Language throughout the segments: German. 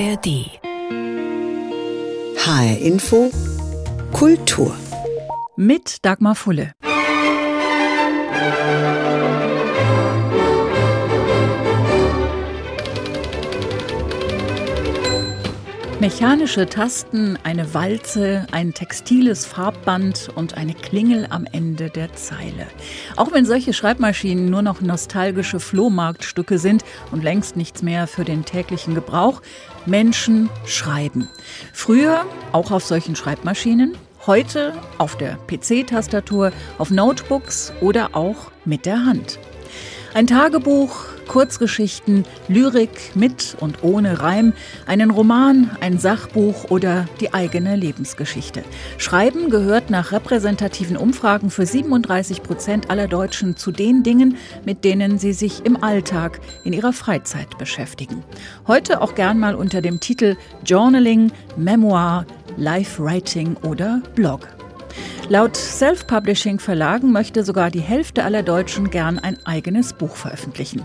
ARD. HR Info Kultur. Mit Dagmar Fulle. Mechanische Tasten, eine Walze, ein textiles Farbband und eine Klingel am Ende der Zeile. Auch wenn solche Schreibmaschinen nur noch nostalgische Flohmarktstücke sind und längst nichts mehr für den täglichen Gebrauch, Menschen schreiben. Früher auch auf solchen Schreibmaschinen, heute auf der PC-Tastatur, auf Notebooks oder auch mit der Hand. Ein Tagebuch, Kurzgeschichten, Lyrik mit und ohne Reim, einen Roman, ein Sachbuch oder die eigene Lebensgeschichte. Schreiben gehört nach repräsentativen Umfragen für 37 Prozent aller Deutschen zu den Dingen, mit denen sie sich im Alltag, in ihrer Freizeit beschäftigen. Heute auch gern mal unter dem Titel Journaling, Memoir, Life Writing oder Blog. Laut Self-Publishing-Verlagen möchte sogar die Hälfte aller Deutschen gern ein eigenes Buch veröffentlichen.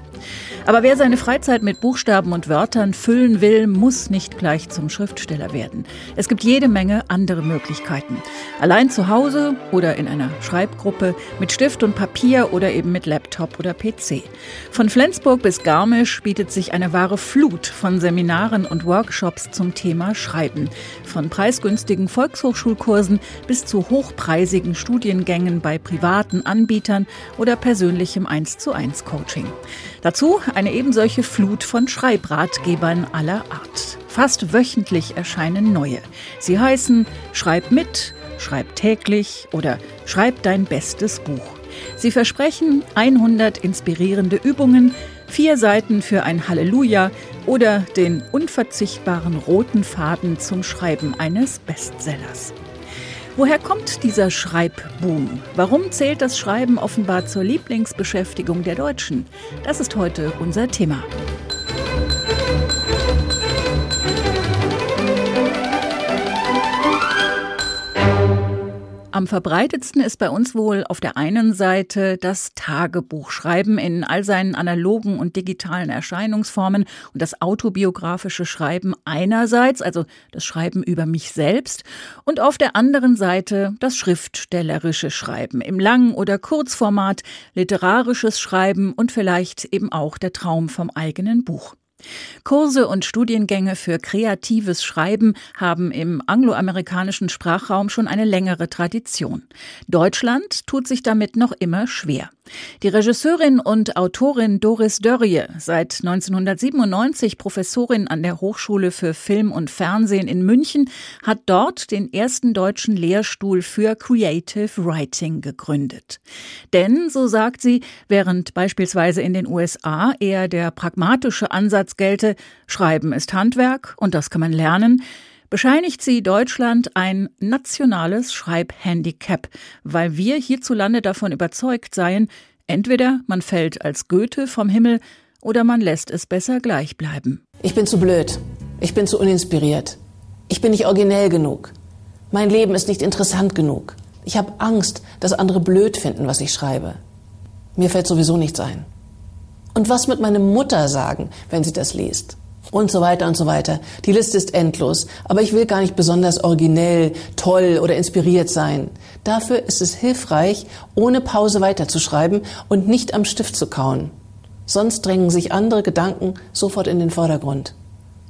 Aber wer seine Freizeit mit Buchstaben und Wörtern füllen will, muss nicht gleich zum Schriftsteller werden. Es gibt jede Menge andere Möglichkeiten. Allein zu Hause oder in einer Schreibgruppe, mit Stift und Papier oder eben mit Laptop oder PC. Von Flensburg bis Garmisch bietet sich eine wahre Flut von Seminaren und Workshops zum Thema Schreiben. Von preisgünstigen Volkshochschulkursen bis zu hochpreisigen hochpreisigen Studiengängen bei privaten Anbietern oder persönlichem 1 zu 1 Coaching. Dazu eine ebensolche Flut von Schreibratgebern aller Art. Fast wöchentlich erscheinen neue. Sie heißen Schreib mit, Schreib täglich oder Schreib dein bestes Buch. Sie versprechen 100 inspirierende Übungen, vier Seiten für ein Halleluja oder den unverzichtbaren roten Faden zum Schreiben eines Bestsellers. Woher kommt dieser Schreibboom? Warum zählt das Schreiben offenbar zur Lieblingsbeschäftigung der Deutschen? Das ist heute unser Thema. Am verbreitetsten ist bei uns wohl auf der einen Seite das Tagebuchschreiben in all seinen analogen und digitalen Erscheinungsformen und das autobiografische Schreiben einerseits, also das Schreiben über mich selbst, und auf der anderen Seite das schriftstellerische Schreiben im Lang- oder Kurzformat, literarisches Schreiben und vielleicht eben auch der Traum vom eigenen Buch. Kurse und Studiengänge für kreatives Schreiben haben im angloamerikanischen Sprachraum schon eine längere Tradition. Deutschland tut sich damit noch immer schwer. Die Regisseurin und Autorin Doris Dörrie, seit 1997 Professorin an der Hochschule für Film und Fernsehen in München, hat dort den ersten deutschen Lehrstuhl für Creative Writing gegründet. Denn, so sagt sie, während beispielsweise in den USA eher der pragmatische Ansatz gelte, Schreiben ist Handwerk und das kann man lernen, bescheinigt sie Deutschland ein nationales Schreibhandicap, weil wir hierzulande davon überzeugt seien, entweder man fällt als Goethe vom Himmel oder man lässt es besser gleich bleiben. Ich bin zu blöd. Ich bin zu uninspiriert. Ich bin nicht originell genug. Mein Leben ist nicht interessant genug. Ich habe Angst, dass andere blöd finden, was ich schreibe. Mir fällt sowieso nichts ein. Und was mit meiner Mutter sagen, wenn sie das liest? und so weiter und so weiter. Die Liste ist endlos, aber ich will gar nicht besonders originell, toll oder inspiriert sein. Dafür ist es hilfreich, ohne Pause weiterzuschreiben und nicht am Stift zu kauen. Sonst drängen sich andere Gedanken sofort in den Vordergrund.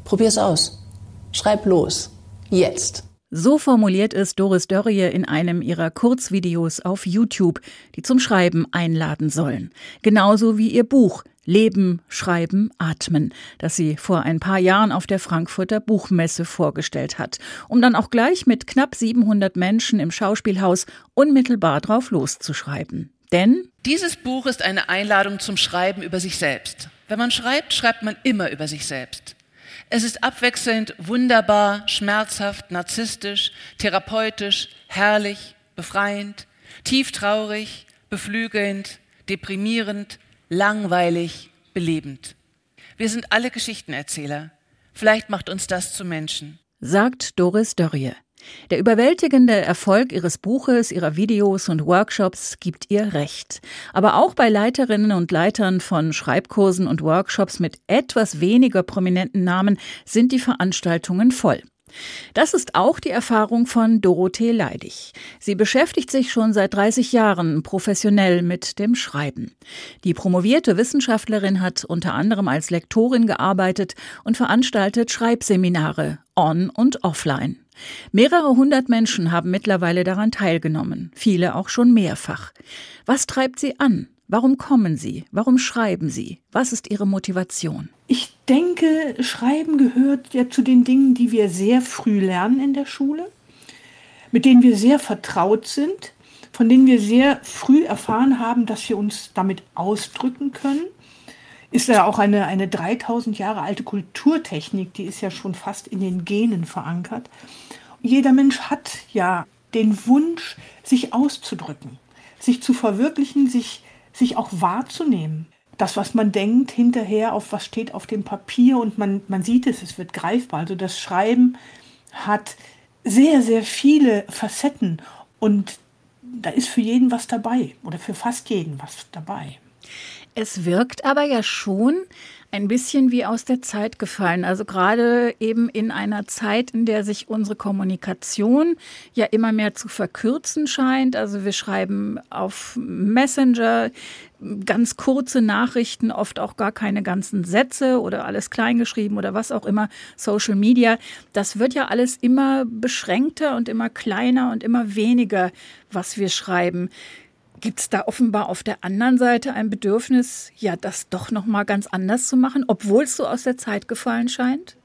Probier's aus. Schreib los. Jetzt. So formuliert es Doris Dörrie in einem ihrer Kurzvideos auf YouTube, die zum Schreiben einladen sollen. Genauso wie ihr Buch Leben, Schreiben, Atmen, das sie vor ein paar Jahren auf der Frankfurter Buchmesse vorgestellt hat, um dann auch gleich mit knapp 700 Menschen im Schauspielhaus unmittelbar drauf loszuschreiben. Denn dieses Buch ist eine Einladung zum Schreiben über sich selbst. Wenn man schreibt, schreibt man immer über sich selbst. Es ist abwechselnd wunderbar, schmerzhaft, narzisstisch, therapeutisch, herrlich, befreiend, tieftraurig, beflügelnd, deprimierend, langweilig, belebend. Wir sind alle Geschichtenerzähler. Vielleicht macht uns das zu Menschen. Sagt Doris Dörrie. Der überwältigende Erfolg ihres Buches, ihrer Videos und Workshops gibt ihr recht. Aber auch bei Leiterinnen und Leitern von Schreibkursen und Workshops mit etwas weniger prominenten Namen sind die Veranstaltungen voll. Das ist auch die Erfahrung von Dorothee Leidig. Sie beschäftigt sich schon seit 30 Jahren professionell mit dem Schreiben. Die promovierte Wissenschaftlerin hat unter anderem als Lektorin gearbeitet und veranstaltet Schreibseminare on und offline. Mehrere hundert Menschen haben mittlerweile daran teilgenommen, viele auch schon mehrfach. Was treibt sie an? Warum kommen Sie? Warum schreiben Sie? Was ist Ihre Motivation? Ich denke, Schreiben gehört ja zu den Dingen, die wir sehr früh lernen in der Schule, mit denen wir sehr vertraut sind, von denen wir sehr früh erfahren haben, dass wir uns damit ausdrücken können. Ist ja auch eine, eine 3000 Jahre alte Kulturtechnik, die ist ja schon fast in den Genen verankert. Jeder Mensch hat ja den Wunsch, sich auszudrücken, sich zu verwirklichen, sich sich auch wahrzunehmen. Das, was man denkt, hinterher auf was steht auf dem Papier und man, man sieht es, es wird greifbar. Also das Schreiben hat sehr, sehr viele Facetten und da ist für jeden was dabei oder für fast jeden was dabei. Es wirkt aber ja schon ein bisschen wie aus der Zeit gefallen. Also gerade eben in einer Zeit, in der sich unsere Kommunikation ja immer mehr zu verkürzen scheint. Also wir schreiben auf Messenger ganz kurze Nachrichten, oft auch gar keine ganzen Sätze oder alles kleingeschrieben oder was auch immer, Social Media. Das wird ja alles immer beschränkter und immer kleiner und immer weniger, was wir schreiben. Gibt es da offenbar auf der anderen Seite ein Bedürfnis, ja, das doch noch mal ganz anders zu machen, obwohl es so aus der Zeit gefallen scheint?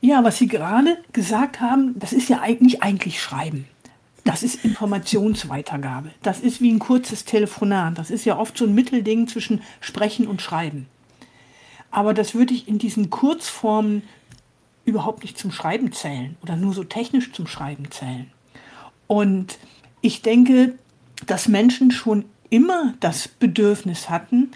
Ja, was Sie gerade gesagt haben, das ist ja eigentlich eigentlich Schreiben. Das ist Informationsweitergabe. Das ist wie ein kurzes Telefonat. Das ist ja oft so ein Mittelding zwischen Sprechen und Schreiben. Aber das würde ich in diesen Kurzformen überhaupt nicht zum Schreiben zählen oder nur so technisch zum Schreiben zählen. Und ich denke, dass Menschen schon immer das Bedürfnis hatten,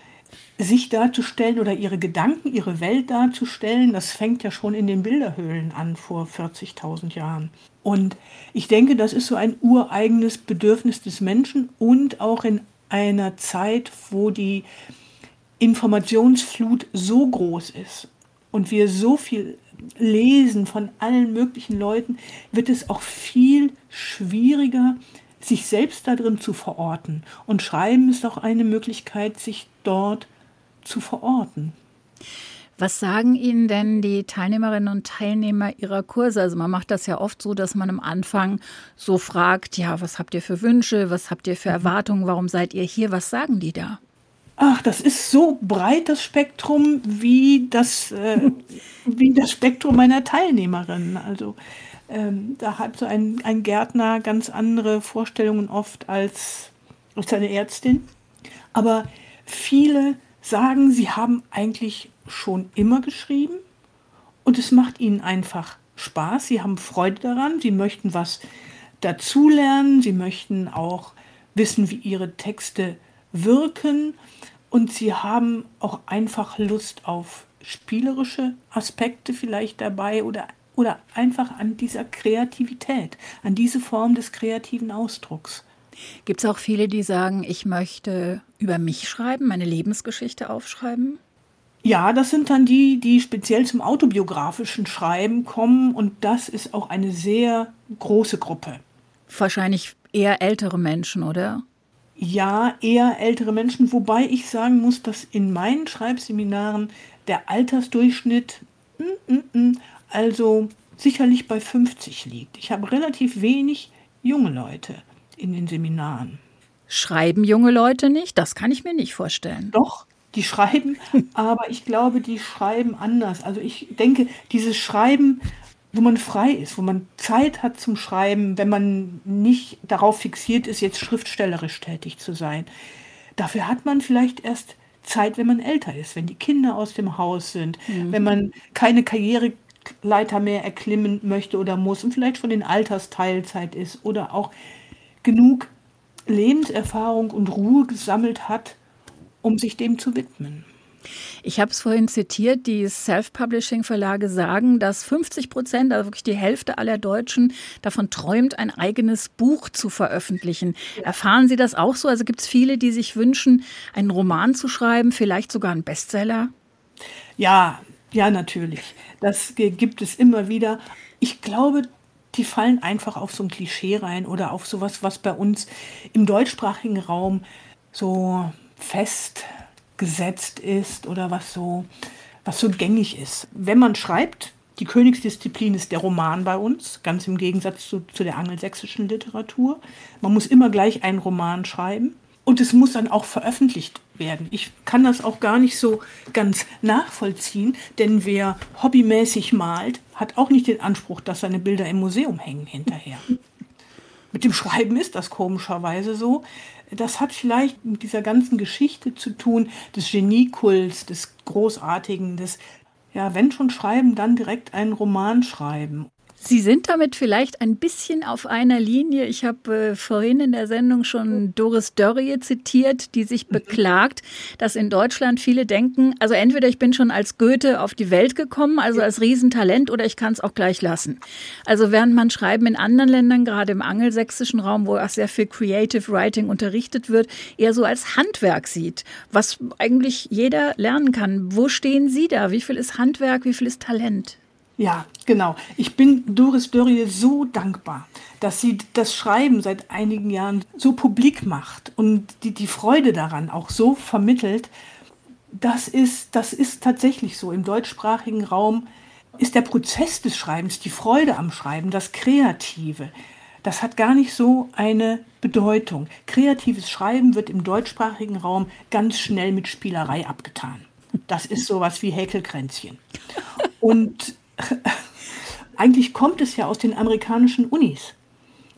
sich darzustellen oder ihre Gedanken, ihre Welt darzustellen. Das fängt ja schon in den Bilderhöhlen an vor 40.000 Jahren. Und ich denke, das ist so ein ureigenes Bedürfnis des Menschen und auch in einer Zeit, wo die Informationsflut so groß ist und wir so viel lesen von allen möglichen Leuten, wird es auch viel schwieriger, sich selbst darin zu verorten. Und Schreiben ist auch eine Möglichkeit, sich dort zu verorten. Was sagen Ihnen denn die Teilnehmerinnen und Teilnehmer Ihrer Kurse? Also man macht das ja oft so, dass man am Anfang so fragt, ja, was habt ihr für Wünsche, was habt ihr für Erwartungen, warum seid ihr hier? Was sagen die da? Ach, das ist so breit das Spektrum wie das, äh, wie das Spektrum meiner Teilnehmerinnen. Also ähm, da hat so ein, ein Gärtner ganz andere Vorstellungen oft als, als eine Ärztin. Aber viele sagen, sie haben eigentlich schon immer geschrieben und es macht ihnen einfach Spaß. Sie haben Freude daran, sie möchten was dazulernen, sie möchten auch wissen, wie ihre Texte wirken und sie haben auch einfach Lust auf spielerische Aspekte vielleicht dabei oder oder einfach an dieser Kreativität, an diese Form des kreativen Ausdrucks. Gibt es auch viele, die sagen, ich möchte über mich schreiben, meine Lebensgeschichte aufschreiben? Ja, das sind dann die, die speziell zum autobiografischen Schreiben kommen und das ist auch eine sehr große Gruppe. Wahrscheinlich eher ältere Menschen, oder? Ja, eher ältere Menschen, wobei ich sagen muss, dass in meinen Schreibseminaren der Altersdurchschnitt mm, mm, mm, also sicherlich bei 50 liegt. Ich habe relativ wenig junge Leute in den Seminaren. Schreiben junge Leute nicht? Das kann ich mir nicht vorstellen. Doch, die schreiben, aber ich glaube, die schreiben anders. Also ich denke, dieses Schreiben, wo man frei ist, wo man Zeit hat zum Schreiben, wenn man nicht darauf fixiert ist, jetzt schriftstellerisch tätig zu sein. Dafür hat man vielleicht erst Zeit, wenn man älter ist, wenn die Kinder aus dem Haus sind, mhm. wenn man keine Karriere Leiter mehr erklimmen möchte oder muss und vielleicht schon in Altersteilzeit ist oder auch genug Lebenserfahrung und Ruhe gesammelt hat, um sich dem zu widmen. Ich habe es vorhin zitiert, die Self-Publishing-Verlage sagen, dass 50 Prozent, also wirklich die Hälfte aller Deutschen, davon träumt, ein eigenes Buch zu veröffentlichen. Erfahren Sie das auch so? Also gibt es viele, die sich wünschen, einen Roman zu schreiben, vielleicht sogar einen Bestseller? Ja, ja, natürlich. Das gibt es immer wieder. Ich glaube, die fallen einfach auf so ein Klischee rein oder auf sowas, was bei uns im deutschsprachigen Raum so fest gesetzt ist oder was so, was so gängig ist. Wenn man schreibt, die Königsdisziplin ist der Roman bei uns, ganz im Gegensatz zu, zu der angelsächsischen Literatur. Man muss immer gleich einen Roman schreiben und es muss dann auch veröffentlicht werden. Ich kann das auch gar nicht so ganz nachvollziehen, denn wer hobbymäßig malt, hat auch nicht den Anspruch, dass seine Bilder im Museum hängen hinterher. Mit dem Schreiben ist das komischerweise so. Das hat vielleicht mit dieser ganzen Geschichte zu tun, des Geniekults, des Großartigen, des, ja, wenn schon schreiben, dann direkt einen Roman schreiben. Sie sind damit vielleicht ein bisschen auf einer Linie. Ich habe äh, vorhin in der Sendung schon Doris Dörrie zitiert, die sich mhm. beklagt, dass in Deutschland viele denken, also entweder ich bin schon als Goethe auf die Welt gekommen, also als Riesentalent, oder ich kann es auch gleich lassen. Also während man Schreiben in anderen Ländern, gerade im angelsächsischen Raum, wo auch sehr viel Creative Writing unterrichtet wird, eher so als Handwerk sieht, was eigentlich jeder lernen kann. Wo stehen Sie da? Wie viel ist Handwerk, wie viel ist Talent? Ja, genau. Ich bin Doris Dörrie so dankbar, dass sie das Schreiben seit einigen Jahren so publik macht und die, die Freude daran auch so vermittelt. Das ist, das ist tatsächlich so. Im deutschsprachigen Raum ist der Prozess des Schreibens, die Freude am Schreiben, das Kreative, das hat gar nicht so eine Bedeutung. Kreatives Schreiben wird im deutschsprachigen Raum ganz schnell mit Spielerei abgetan. Das ist sowas wie Häkelkränzchen. Und eigentlich kommt es ja aus den amerikanischen Unis.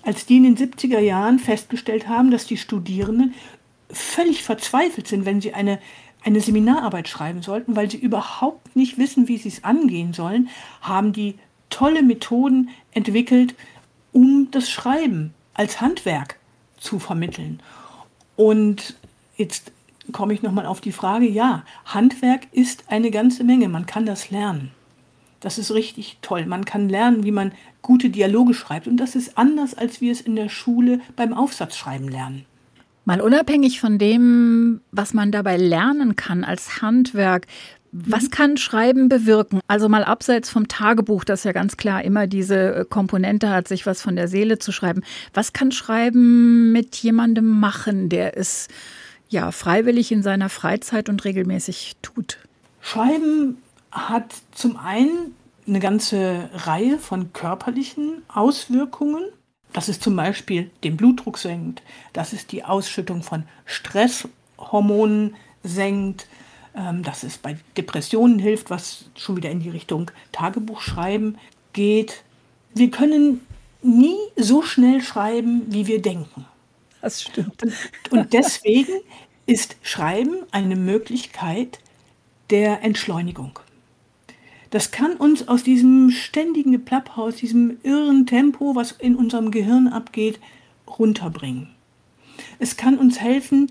Als die in den 70er Jahren festgestellt haben, dass die Studierenden völlig verzweifelt sind, wenn sie eine, eine Seminararbeit schreiben sollten, weil sie überhaupt nicht wissen, wie sie es angehen sollen, haben die tolle Methoden entwickelt, um das Schreiben als Handwerk zu vermitteln. Und jetzt komme ich nochmal auf die Frage, ja, Handwerk ist eine ganze Menge, man kann das lernen. Das ist richtig toll. Man kann lernen, wie man gute Dialoge schreibt. Und das ist anders, als wir es in der Schule beim Aufsatzschreiben lernen. Mal unabhängig von dem, was man dabei lernen kann als Handwerk, was mhm. kann Schreiben bewirken? Also mal abseits vom Tagebuch, das ja ganz klar immer diese äh, Komponente hat, sich was von der Seele zu schreiben. Was kann Schreiben mit jemandem machen, der es ja freiwillig in seiner Freizeit und regelmäßig tut? Schreiben hat zum einen eine ganze Reihe von körperlichen Auswirkungen. Das ist zum Beispiel den Blutdruck senkt, das ist die Ausschüttung von Stresshormonen senkt, ähm, dass es bei Depressionen hilft, was schon wieder in die Richtung Tagebuchschreiben geht. Wir können nie so schnell schreiben, wie wir denken. Das stimmt. Und, und deswegen ist Schreiben eine Möglichkeit der Entschleunigung. Das kann uns aus diesem ständigen Geplapper, aus diesem irren Tempo, was in unserem Gehirn abgeht, runterbringen. Es kann uns helfen,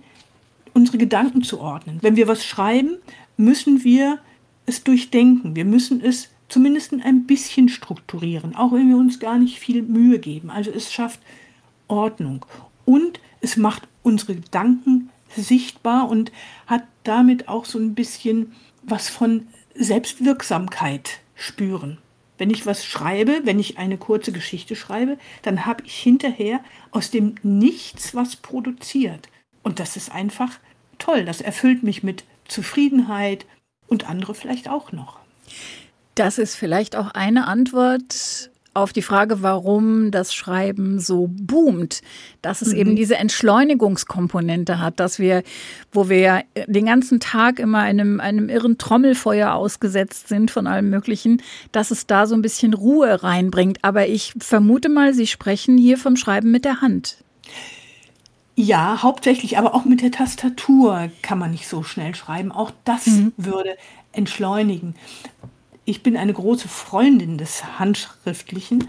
unsere Gedanken zu ordnen. Wenn wir was schreiben, müssen wir es durchdenken. Wir müssen es zumindest ein bisschen strukturieren, auch wenn wir uns gar nicht viel Mühe geben. Also es schafft Ordnung und es macht unsere Gedanken sichtbar und hat damit auch so ein bisschen was von Selbstwirksamkeit spüren. Wenn ich was schreibe, wenn ich eine kurze Geschichte schreibe, dann habe ich hinterher aus dem Nichts was produziert. Und das ist einfach toll. Das erfüllt mich mit Zufriedenheit und andere vielleicht auch noch. Das ist vielleicht auch eine Antwort auf die Frage, warum das Schreiben so boomt, dass es mhm. eben diese Entschleunigungskomponente hat, dass wir, wo wir den ganzen Tag immer einem, einem irren Trommelfeuer ausgesetzt sind von allem Möglichen, dass es da so ein bisschen Ruhe reinbringt. Aber ich vermute mal, Sie sprechen hier vom Schreiben mit der Hand. Ja, hauptsächlich, aber auch mit der Tastatur kann man nicht so schnell schreiben. Auch das mhm. würde entschleunigen ich bin eine große Freundin des Handschriftlichen,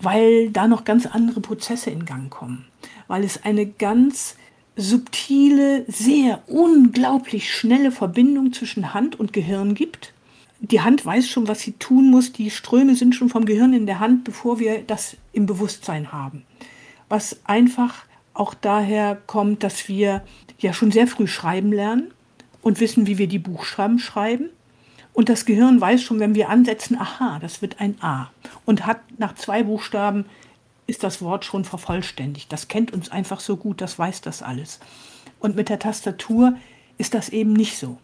weil da noch ganz andere Prozesse in Gang kommen, weil es eine ganz subtile, sehr unglaublich schnelle Verbindung zwischen Hand und Gehirn gibt. Die Hand weiß schon, was sie tun muss. Die Ströme sind schon vom Gehirn in der Hand, bevor wir das im Bewusstsein haben. Was einfach auch daher kommt, dass wir ja schon sehr früh schreiben lernen und wissen, wie wir die Buchstaben schreiben. Und das Gehirn weiß schon, wenn wir ansetzen, aha, das wird ein A. Und hat nach zwei Buchstaben ist das Wort schon vervollständigt. Das kennt uns einfach so gut, das weiß das alles. Und mit der Tastatur ist das eben nicht so.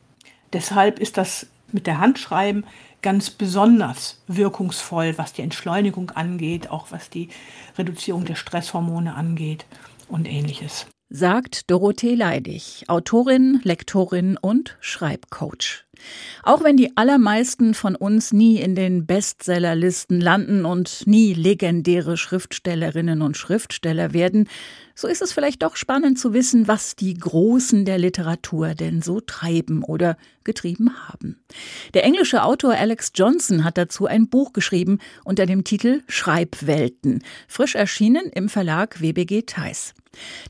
Deshalb ist das mit der Handschreiben ganz besonders wirkungsvoll, was die Entschleunigung angeht, auch was die Reduzierung der Stresshormone angeht und ähnliches. Sagt Dorothee Leidig, Autorin, Lektorin und Schreibcoach. Auch wenn die allermeisten von uns nie in den Bestsellerlisten landen und nie legendäre Schriftstellerinnen und Schriftsteller werden, so ist es vielleicht doch spannend zu wissen, was die Großen der Literatur denn so treiben oder getrieben haben. Der englische Autor Alex Johnson hat dazu ein Buch geschrieben unter dem Titel Schreibwelten, frisch erschienen im Verlag WBG Theis.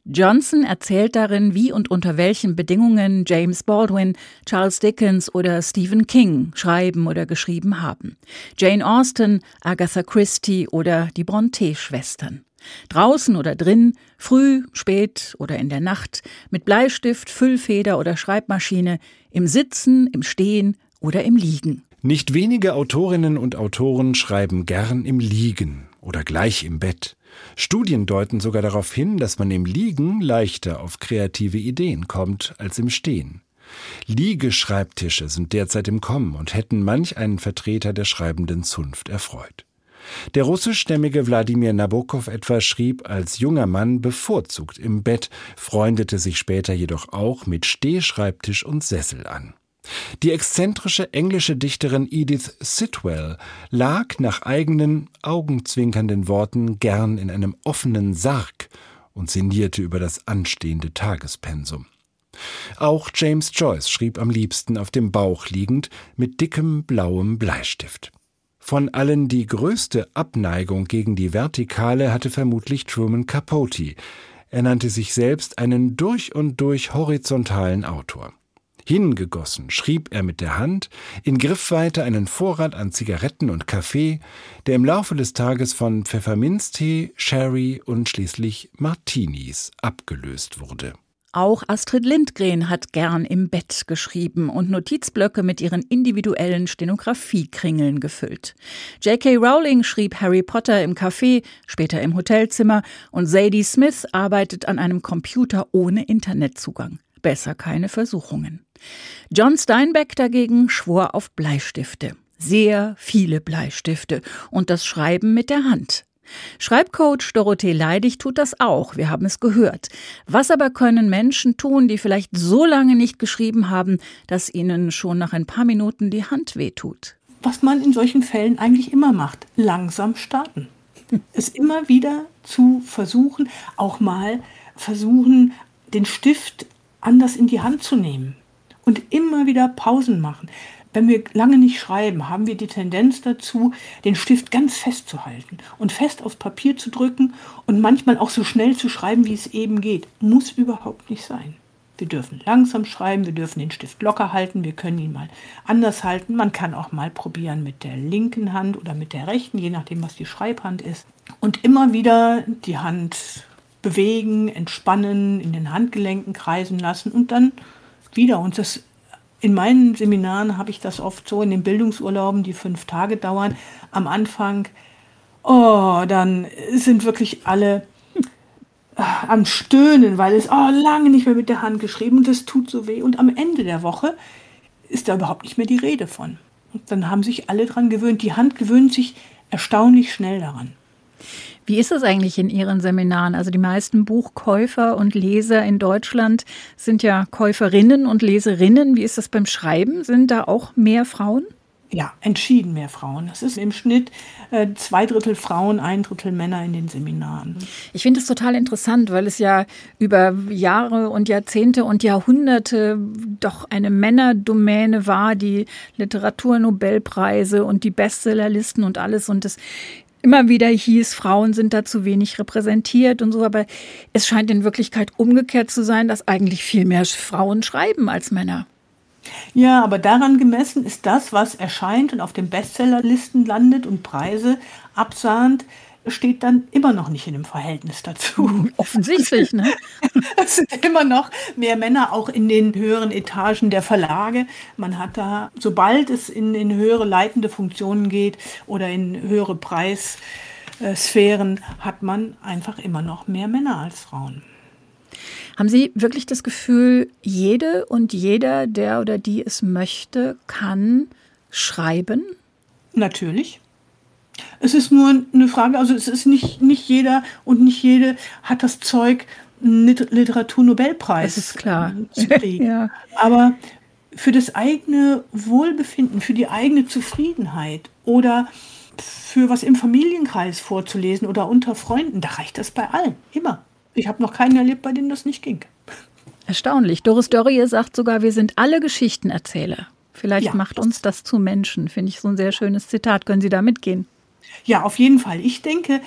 Johnson erzählt darin, wie und unter welchen Bedingungen James Baldwin, Charles Dickens oder Stephen King schreiben oder geschrieben haben. Jane Austen, Agatha Christie oder die Brontë-Schwestern. Draußen oder drin, früh, spät oder in der Nacht, mit Bleistift, Füllfeder oder Schreibmaschine, im Sitzen, im Stehen oder im Liegen. Nicht wenige Autorinnen und Autoren schreiben gern im Liegen oder gleich im Bett. Studien deuten sogar darauf hin, dass man im Liegen leichter auf kreative Ideen kommt als im Stehen. Liegeschreibtische sind derzeit im Kommen und hätten manch einen Vertreter der schreibenden Zunft erfreut. Der russischstämmige Wladimir Nabokov etwa schrieb als junger Mann bevorzugt im Bett, freundete sich später jedoch auch mit Stehschreibtisch und Sessel an. Die exzentrische englische Dichterin Edith Sitwell lag nach eigenen augenzwinkernden Worten gern in einem offenen Sarg und sinnierte über das anstehende Tagespensum. Auch James Joyce schrieb am liebsten auf dem Bauch liegend mit dickem blauem Bleistift. Von allen die größte Abneigung gegen die Vertikale hatte vermutlich Truman Capote. Er nannte sich selbst einen durch und durch horizontalen Autor. Hingegossen schrieb er mit der Hand in Griffweite einen Vorrat an Zigaretten und Kaffee, der im Laufe des Tages von Pfefferminztee, Sherry und schließlich Martinis abgelöst wurde. Auch Astrid Lindgren hat gern im Bett geschrieben und Notizblöcke mit ihren individuellen Stenografiekringeln gefüllt. J.K. Rowling schrieb Harry Potter im Café, später im Hotelzimmer und Sadie Smith arbeitet an einem Computer ohne Internetzugang. Besser keine Versuchungen. John Steinbeck dagegen schwor auf Bleistifte. Sehr viele Bleistifte und das Schreiben mit der Hand. Schreibcoach Dorothee Leidig tut das auch, wir haben es gehört. Was aber können Menschen tun, die vielleicht so lange nicht geschrieben haben, dass ihnen schon nach ein paar Minuten die Hand wehtut? Was man in solchen Fällen eigentlich immer macht, langsam starten. Es immer wieder zu versuchen, auch mal versuchen, den Stift anders in die Hand zu nehmen und immer wieder Pausen machen. Wenn wir lange nicht schreiben, haben wir die Tendenz dazu, den Stift ganz fest zu halten und fest aufs Papier zu drücken und manchmal auch so schnell zu schreiben, wie es eben geht. Muss überhaupt nicht sein. Wir dürfen langsam schreiben, wir dürfen den Stift locker halten, wir können ihn mal anders halten. Man kann auch mal probieren mit der linken Hand oder mit der rechten, je nachdem, was die Schreibhand ist. Und immer wieder die Hand bewegen, entspannen, in den Handgelenken kreisen lassen und dann wieder. Und das in meinen Seminaren habe ich das oft so in den Bildungsurlauben, die fünf Tage dauern. Am Anfang, oh, dann sind wirklich alle äh, am Stöhnen, weil es oh, lange nicht mehr mit der Hand geschrieben und das tut so weh. Und am Ende der Woche ist da überhaupt nicht mehr die Rede von. Und dann haben sich alle daran gewöhnt. Die Hand gewöhnt sich erstaunlich schnell daran. Wie ist es eigentlich in Ihren Seminaren? Also die meisten Buchkäufer und Leser in Deutschland sind ja Käuferinnen und Leserinnen. Wie ist das beim Schreiben? Sind da auch mehr Frauen? Ja, entschieden mehr Frauen. Das ist im Schnitt äh, zwei Drittel Frauen, ein Drittel Männer in den Seminaren. Ich finde es total interessant, weil es ja über Jahre und Jahrzehnte und Jahrhunderte doch eine Männerdomäne war, die Literaturnobelpreise und die Bestsellerlisten und alles. Und es immer wieder hieß, Frauen sind da zu wenig repräsentiert und so, aber es scheint in Wirklichkeit umgekehrt zu sein, dass eigentlich viel mehr Frauen schreiben als Männer. Ja, aber daran gemessen ist das, was erscheint und auf den Bestsellerlisten landet und Preise absahnt, steht dann immer noch nicht in dem Verhältnis dazu. Offensichtlich, ne? Es sind immer noch mehr Männer, auch in den höheren Etagen der Verlage. Man hat da, sobald es in, in höhere leitende Funktionen geht oder in höhere Preissphären, hat man einfach immer noch mehr Männer als Frauen. Haben Sie wirklich das Gefühl, jede und jeder, der oder die es möchte, kann schreiben? Natürlich. Es ist nur eine Frage, also es ist nicht, nicht jeder und nicht jede hat das Zeug, einen Literaturnobelpreis das ist klar. zu kriegen. ja. Aber für das eigene Wohlbefinden, für die eigene Zufriedenheit oder für was im Familienkreis vorzulesen oder unter Freunden, da reicht das bei allen, immer. Ich habe noch keinen erlebt, bei denen das nicht ging. Erstaunlich. Doris Dörrie sagt sogar, wir sind alle Geschichtenerzähler. Vielleicht ja, macht uns das zu Menschen. Finde ich so ein sehr schönes Zitat. Können Sie da mitgehen? Ja, auf jeden Fall. Ich denke,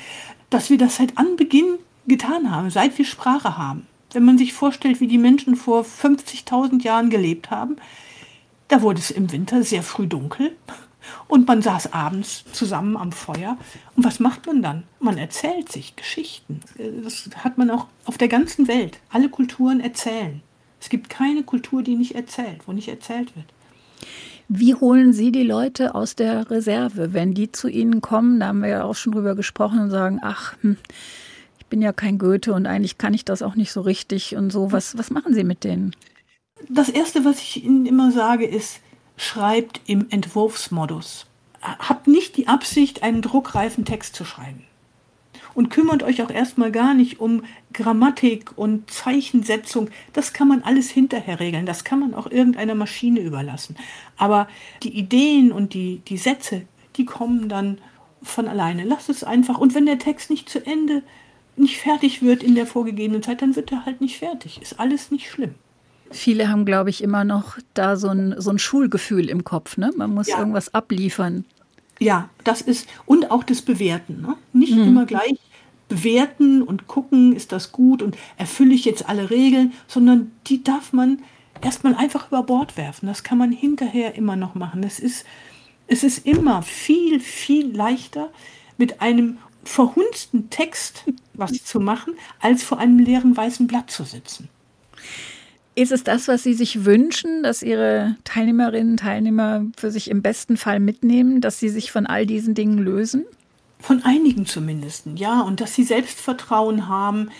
dass wir das seit Anbeginn getan haben, seit wir Sprache haben. Wenn man sich vorstellt, wie die Menschen vor 50.000 Jahren gelebt haben, da wurde es im Winter sehr früh dunkel. Und man saß abends zusammen am Feuer. Und was macht man dann? Man erzählt sich Geschichten. Das hat man auch auf der ganzen Welt. Alle Kulturen erzählen. Es gibt keine Kultur, die nicht erzählt, wo nicht erzählt wird. Wie holen Sie die Leute aus der Reserve, wenn die zu Ihnen kommen? Da haben wir ja auch schon drüber gesprochen und sagen, ach, hm, ich bin ja kein Goethe und eigentlich kann ich das auch nicht so richtig und so. Was, was machen Sie mit denen? Das Erste, was ich Ihnen immer sage, ist, schreibt im Entwurfsmodus. Habt nicht die Absicht, einen druckreifen Text zu schreiben. Und kümmert euch auch erstmal gar nicht um Grammatik und Zeichensetzung. Das kann man alles hinterher regeln. Das kann man auch irgendeiner Maschine überlassen. Aber die Ideen und die, die Sätze, die kommen dann von alleine. Lasst es einfach. Und wenn der Text nicht zu Ende, nicht fertig wird in der vorgegebenen Zeit, dann wird er halt nicht fertig. Ist alles nicht schlimm. Viele haben, glaube ich, immer noch da so ein, so ein Schulgefühl im Kopf. Ne? Man muss ja. irgendwas abliefern. Ja, das ist, und auch das Bewerten. Ne? Nicht mhm. immer gleich bewerten und gucken, ist das gut und erfülle ich jetzt alle Regeln, sondern die darf man erstmal einfach über Bord werfen. Das kann man hinterher immer noch machen. Es ist, es ist immer viel, viel leichter, mit einem verhunzten Text was zu machen, als vor einem leeren weißen Blatt zu sitzen. Ist es das, was Sie sich wünschen, dass Ihre Teilnehmerinnen und Teilnehmer für sich im besten Fall mitnehmen, dass sie sich von all diesen Dingen lösen? Von einigen zumindest, ja. Und dass sie Selbstvertrauen haben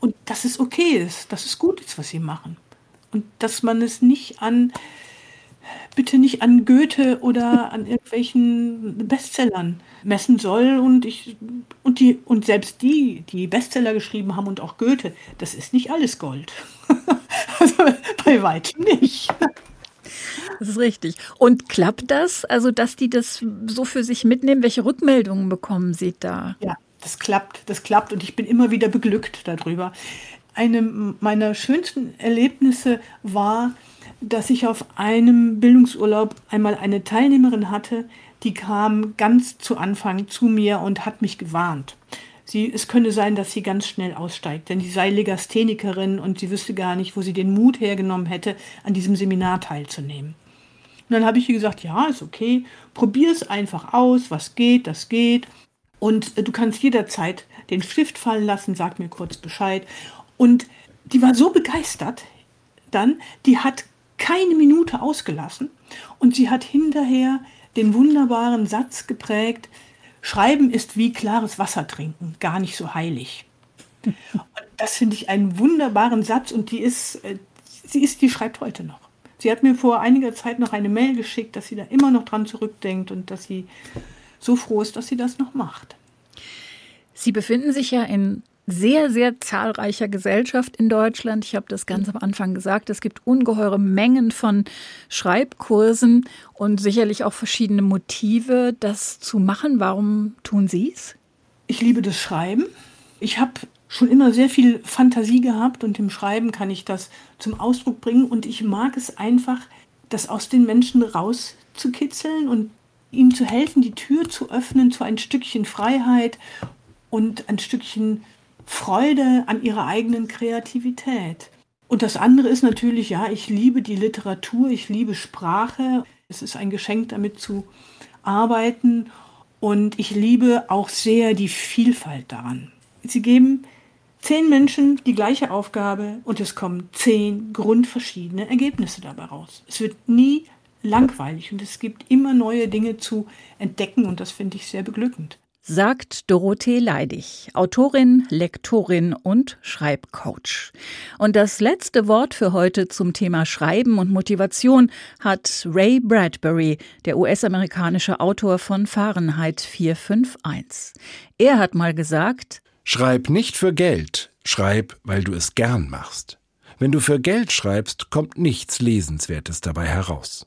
und dass es okay ist, dass es gut ist, was sie machen. Und dass man es nicht an, bitte nicht an Goethe oder an irgendwelchen Bestsellern messen soll. Und, ich, und, die, und selbst die, die Bestseller geschrieben haben und auch Goethe, das ist nicht alles Gold. Also bei weitem nicht. Das ist richtig. Und klappt das? Also, dass die das so für sich mitnehmen? Welche Rückmeldungen bekommen Sie da? Ja, das klappt. Das klappt und ich bin immer wieder beglückt darüber. Eine meiner schönsten Erlebnisse war, dass ich auf einem Bildungsurlaub einmal eine Teilnehmerin hatte, die kam ganz zu Anfang zu mir und hat mich gewarnt. Sie, es könne sein, dass sie ganz schnell aussteigt, denn sie sei Legasthenikerin und sie wüsste gar nicht, wo sie den Mut hergenommen hätte, an diesem Seminar teilzunehmen. Und dann habe ich ihr gesagt, ja, ist okay, probier es einfach aus, was geht, das geht. Und äh, du kannst jederzeit den Stift fallen lassen, sag mir kurz Bescheid. Und die war so begeistert dann, die hat keine Minute ausgelassen und sie hat hinterher den wunderbaren Satz geprägt, Schreiben ist wie klares Wasser trinken, gar nicht so heilig. Und das finde ich einen wunderbaren Satz und die ist, äh, sie ist, die schreibt heute noch. Sie hat mir vor einiger Zeit noch eine Mail geschickt, dass sie da immer noch dran zurückdenkt und dass sie so froh ist, dass sie das noch macht. Sie befinden sich ja in sehr, sehr zahlreicher Gesellschaft in Deutschland. Ich habe das ganz am Anfang gesagt. Es gibt ungeheure Mengen von Schreibkursen und sicherlich auch verschiedene Motive, das zu machen. Warum tun Sie es? Ich liebe das Schreiben. Ich habe schon immer sehr viel Fantasie gehabt und im Schreiben kann ich das zum Ausdruck bringen. Und ich mag es einfach, das aus den Menschen rauszukitzeln und ihm zu helfen, die Tür zu öffnen zu ein Stückchen Freiheit und ein Stückchen Freude an ihrer eigenen Kreativität. Und das andere ist natürlich, ja, ich liebe die Literatur, ich liebe Sprache. Es ist ein Geschenk, damit zu arbeiten. Und ich liebe auch sehr die Vielfalt daran. Sie geben zehn Menschen die gleiche Aufgabe und es kommen zehn grundverschiedene Ergebnisse dabei raus. Es wird nie langweilig und es gibt immer neue Dinge zu entdecken und das finde ich sehr beglückend sagt Dorothee Leidig, Autorin, Lektorin und Schreibcoach. Und das letzte Wort für heute zum Thema Schreiben und Motivation hat Ray Bradbury, der US-amerikanische Autor von Fahrenheit 451. Er hat mal gesagt, Schreib nicht für Geld, schreib, weil du es gern machst. Wenn du für Geld schreibst, kommt nichts Lesenswertes dabei heraus.